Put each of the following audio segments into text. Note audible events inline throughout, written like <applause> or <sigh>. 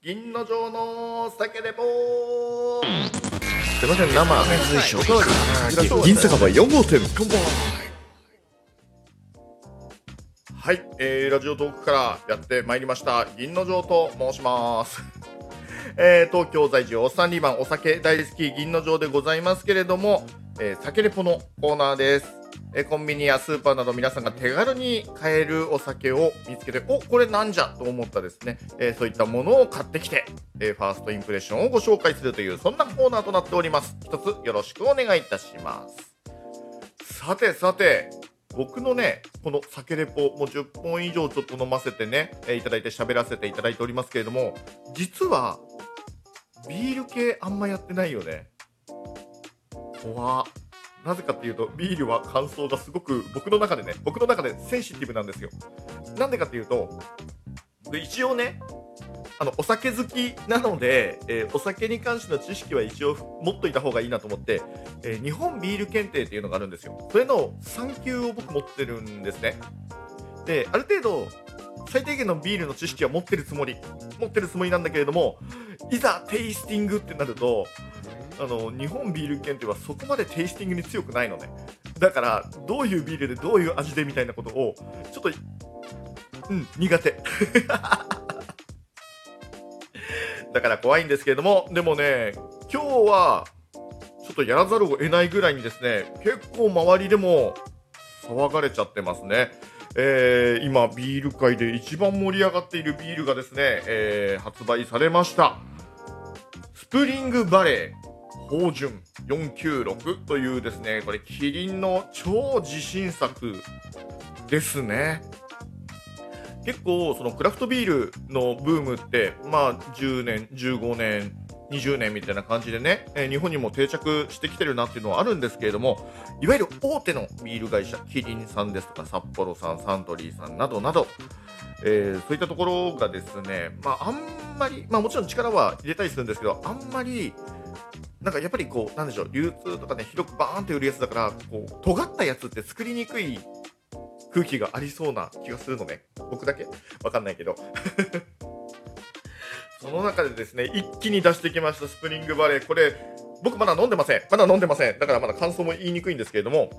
銀の城の酒レポすいません生銀酒場4号店乾杯はい、えー、ラジオトークからやってまいりました。銀の城と申します。えー、東京在住おっさんリーマンお酒大好き銀の城でございますけれども、えー、酒レポのコーナーです。えコンビニやスーパーなど皆さんが手軽に買えるお酒を見つけておこれなんじゃと思ったですね、えそういったものを買ってきて、えファーストインプレッションをご紹介するというそんなコーナーとなっております。一つよろしくお願いいたします。さてさて僕のね、この酒レポ、もう10本以上ちょっと飲ませてね、えいただいて喋らせていただいておりますけれども、実は、ビール系あんまやってないよね。怖なぜかっていうと、ビールは乾燥がすごく僕の中でね、僕の中でセンシティブなんですよ。なんでかっていうと、一応ね、あのお酒好きなので、えー、お酒に関しての知識は一応持っといた方がいいなと思って、えー、日本ビール検定っていうのがあるんですよ。それの3級を僕持ってるんですね。で、ある程度、最低限のビールの知識は持ってるつもり、持ってるつもりなんだけれども、いざテイスティングってなると、あの日本ビール検定はそこまでテイスティングに強くないのね。だからどういうビールでどういう味でみたいなことをちょっとうん苦手。<laughs> だから怖いんですけれどもでもね今日はちょっとやらざるを得ないぐらいにですね結構周りでも騒がれちゃってますね。えー、今ビール界で一番盛り上がっているビールがですね、えー、発売されました。スプリングバレー。芳醇496というですね、これキリンの超自信作ですね。結構そのクラフトビールのブームってまあ10年15年20年みたいな感じでね、え、日本にも定着してきてるなっていうのはあるんですけれどもいわゆる大手のビール会社キリンさんですとか札幌さんサントリーさんなどなど、えー、そういったところがですねまああんまりまあもちろん力は入れたりするんですけどあんまりなんかやっぱりこう、なんでしょう、流通とかね、広くバーンって売るやつだから、こう、尖ったやつって作りにくい空気がありそうな気がするのね。僕だけ？わかんないけど。<laughs> その中でですね、一気に出してきました、スプリングバレー。これ、僕まだ飲んでません。まだ飲んでません。だからまだ感想も言いにくいんですけれども、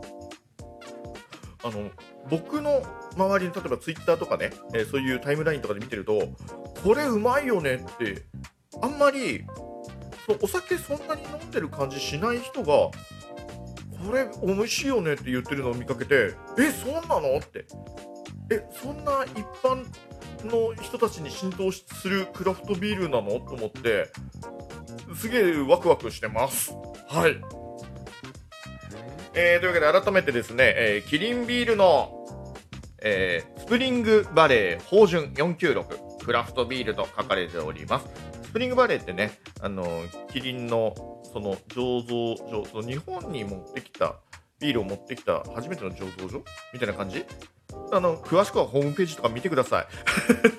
あの、僕の周りに例えば Twitter とかね、えー、そういうタイムラインとかで見てると、これうまいよねって、あんまりそお酒そんなに飲んでる感じしない人がこれ美味しいよねって言ってるのを見かけてえそんなの？って。えそんな一般の人たちに浸透するクラフトビールなの？と思ってすげえワクワクしてます。はい。えー、というわけで改めてですね、えー、キリンビールの、えー、スプリングバレー芳醇496クラフトビールと書かれております。スプリングバレーってね、あのキリンのその醸造所、その日本に持ってきたビールを持ってきた初めての醸造所？みたいな感じ？あの詳しくはホームページとか見てください。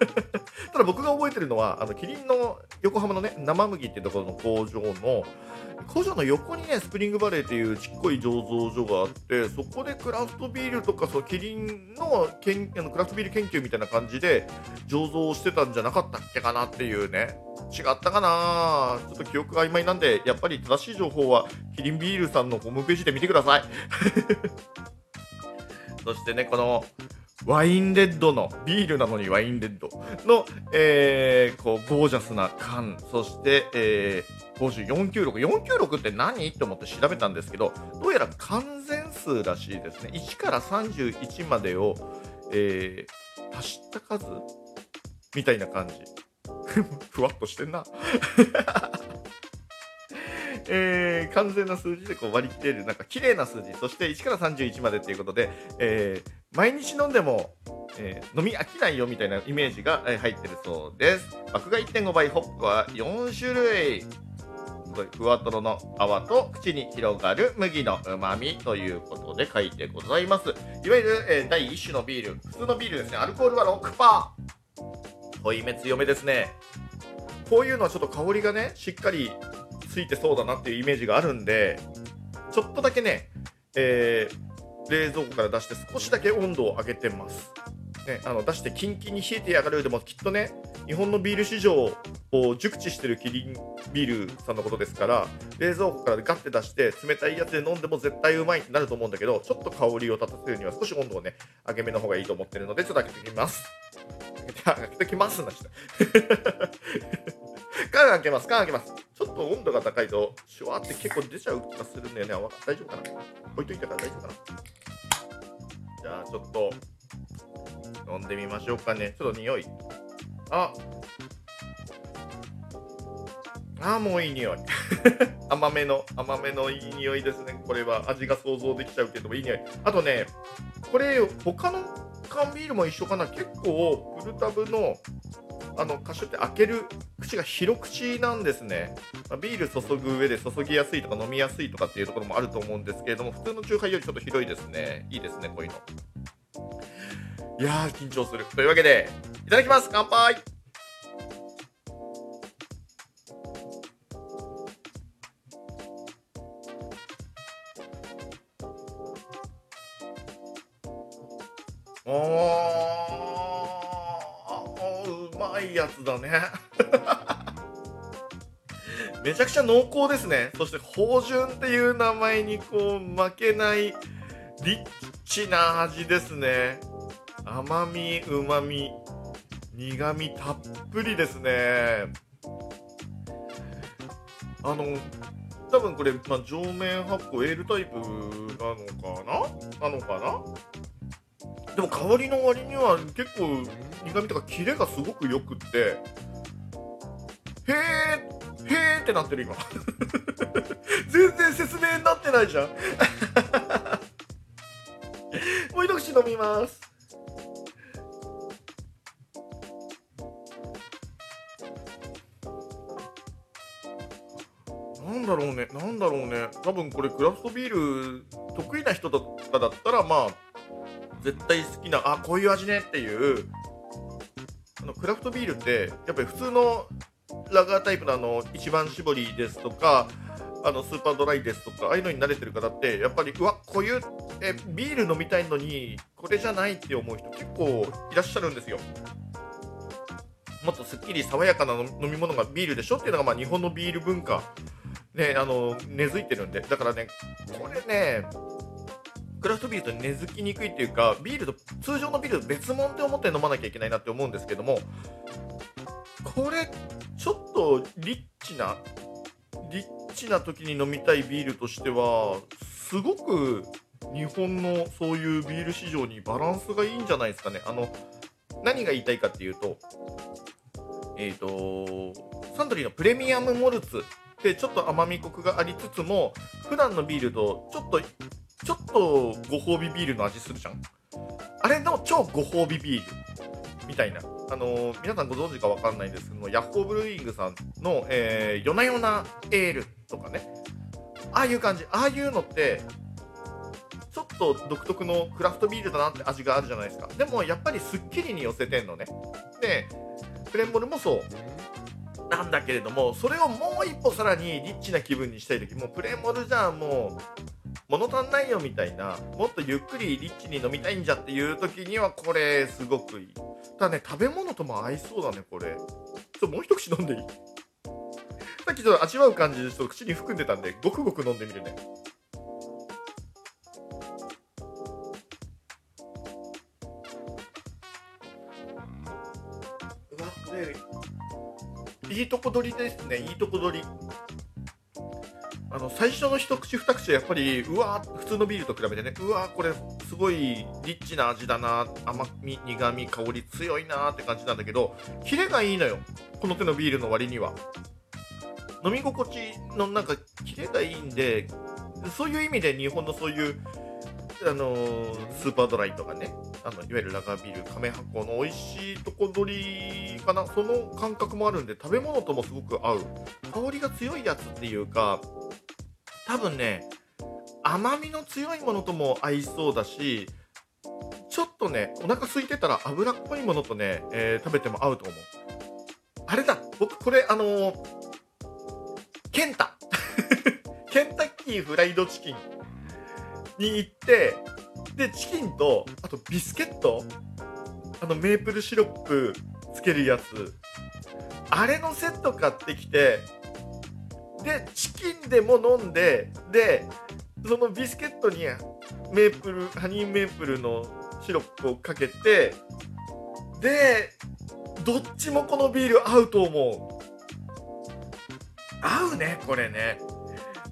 <laughs> ただ僕が覚えてるのは、あのキリンの横浜のね、生麦っていうところの工場の工場の横にねスプリングバレーっていうちっこい醸造所があってそこでクラフトビールとかそのキリンのけんあのクラフトビール研究みたいな感じで醸造してたんじゃなかったっけかなっていうね。違ったかな？ちょっと記憶が曖昧なんでやっぱり正しい情報はキリンビールさんのホームページで見てください <laughs> そしてねこのワインレッドの、ビールなのにワインレッドの、えー、こう、ゴージャスな缶、そして、えー、496。496って何？って思って調べたんですけど、どうやら完全数らしいですね。1から31までを、えー、足した数？みたいな感じ。<laughs> ふわっとしてんな <laughs> えー、完全な数字でこう割り切れる、なんか綺麗な数字、そして1から31までということで、えー、毎日飲んでも、えー、飲み飽きないよみたいなイメージが、入ってるそうです。麦芽1.5倍、ホップは4種類。ふわとろの泡と口に広がる麦のうまみということで書いてございます。いわゆる、え、第1種のビール、普通のビールですね、アルコールは6%。濃いめ強めですね。こういうのはちょっと香りがね、しっかりついてそうだなっていうイメージがあるんで、ちょっとだけね、えー、冷蔵庫から出して少しだけ温度を上げてます。ね、あの出してキンキンに冷えてやがるでもきっとね日本のビール市場を熟知してるキリンビールさんのことですから冷蔵庫からガッて出して冷たいやつで飲んでも絶対うまいってなると思うんだけどちょっと香りを立たせるには少し温度をね上げめの方がいいと思ってるのでちょっと開けてきます開けてきますなした。<laughs> 缶開けます缶開けます。ちょっと温度が高いとシュワって結構出ちゃう気がするんだよね。大丈夫かな？置いといたから大丈夫かな？じゃあちょっと飲んでみましょうかね。ちょっと匂い。あ。あもういい匂い。<laughs> 甘めの甘めのいい匂いですね。これは。味が想像できちゃうけどもいい匂い。あとねこれ他の缶ビールも一緒かな。結構プルタブのあのカシュって開ける口が広口なんですね、ま、ビール注ぐ上で注ぎやすいとか飲みやすいとかっていうところもあると思うんですけれども普通の酎ハイよりちょっと広いですね。いいですねこういうの。いやー緊張する。というわけでいただきます。乾杯めちゃくちゃ濃厚ですね。そして芳醇っていう名前にこう負けないリッチな味ですね。甘みうまみ苦みたっぷりですね。あの多分これ、まあ、上面発酵エールタイプなのかな？なのかな？でも香りの割には結構苦味とかキレがすごくよくって。へえってなってる今。全然説明になってないじゃん。もう一口飲みます。なんだろうね、なんだろうね、多分これクラフトビール得意な人とかだったら、まあ、絶対好きな、あ、こういう味ねっていう、あのクラフトビールって、やっぱり普通のラガータイプのあの一番搾りですとか、あのスーパードライですとか、ああいうのに慣れてる方って、やっぱり、うわ、こういうえビール飲みたいのに、これじゃないって思う人結構いらっしゃるんですよ。もっとすっきり爽やかな飲み物がビールでしょっていうのがまあ日本のビール文化ね、あの根付いてるんで、だからね、これね、クラフトビールと根付きにくいっていうか、ビールと通常のビールと別物って思って飲まなきゃいけないなって思うんですけども、これ、ちょっとリッチな、リッチな時に飲みたいビールとしては、すごく日本のそういうビール市場にバランスがいいんじゃないですかね。あの何が言いたいかっていうと、えっ、ー、と、サントリーのプレミアムモルツってちょっと甘みコクがありつつも、普段のビールとちょっと、ちょっとご褒美ビールの味するじゃん。あれの超ご褒美ビールみたいな。あの、皆さんご存知かわかんないんですけども、ヤッホーブルーイングさんの、えー、夜な夜なエールとかね。ああいう感じ。ああいうのって、ちょっと独特のクラフトビールだなって味があるじゃないですか。でもやっぱりスッキリに寄せてんのね。で、クレンボルもそうなんだけれどもそれをもう一歩さらにリッチな気分にしたい時もうプレモルじゃもう物足んないよみたいなもっとゆっくりリッチに飲みたいんじゃっていう時にはこれすごくいい。ただね食べ物とも合いそうだねこれ。ちょっともう一口飲んでいい？さっきちょっと味わう感じでちょっと口に含んでたんでごくごく飲んでみるね。いいとこ取りですね、いいとこ取り。あの最初の一口二口はやっぱりうわ普通のビールと比べてねうわこれすごいリッチな味だな甘み苦み香り強いなって感じなんだけどキレがいいのよこの手のビールの割には。飲み心地のなんかキレがいいんでそういう意味で日本のそういうあの、スーパードライとかねあのいわゆるラガービール亀箱の美味しいとこ取りかなその感覚もあるんで食べ物ともすごく合う。香りが強いやつっていうか多分ね甘みの強いものとも合いそうだしちょっとねお腹空いてたら脂っこいものとね、えー、食べても合うと思う。あれだ僕これあのー、ケンタ。<laughs> ケンタッキーフライドチキン。に行ってでチキンとあとビスケット。あのメープルシロップつけるやつ。あれのセット買ってきてでチキンでも飲んででそのビスケットにメープルハニーメープルのシロップをかけてでどっちもこのビール合うと思う。合うねこれね。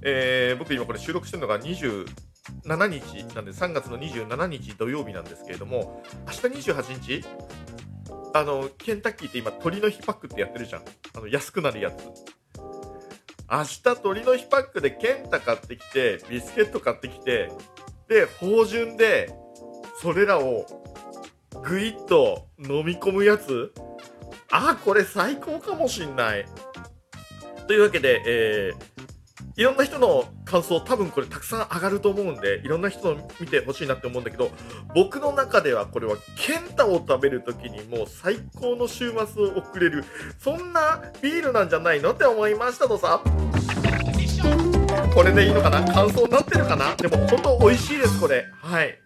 えー僕今これ収録してるのが27日なんで3月の27日土曜日なんですけれども明日28日あのケンタッキーって今鳥の日パックってやってるじゃん。あの安くなるやつ。明日鳥の日パックでケンタ買ってきてビスケット買ってきてで芳醇でそれらをぐいっと飲み込むやつ？あこれ最高かもしんない。というわけで、えーいろんな人の感想多分これたくさん上がると思うんでいろんな人の見てほしいなって思うんだけど僕の中ではこれはケンタを食べる時にもう最高の週末を送れるそんなビールなんじゃないのって思いましたとさ。これでいいのかな？感想になってるかな？でも本当美味しいですこれ。はい。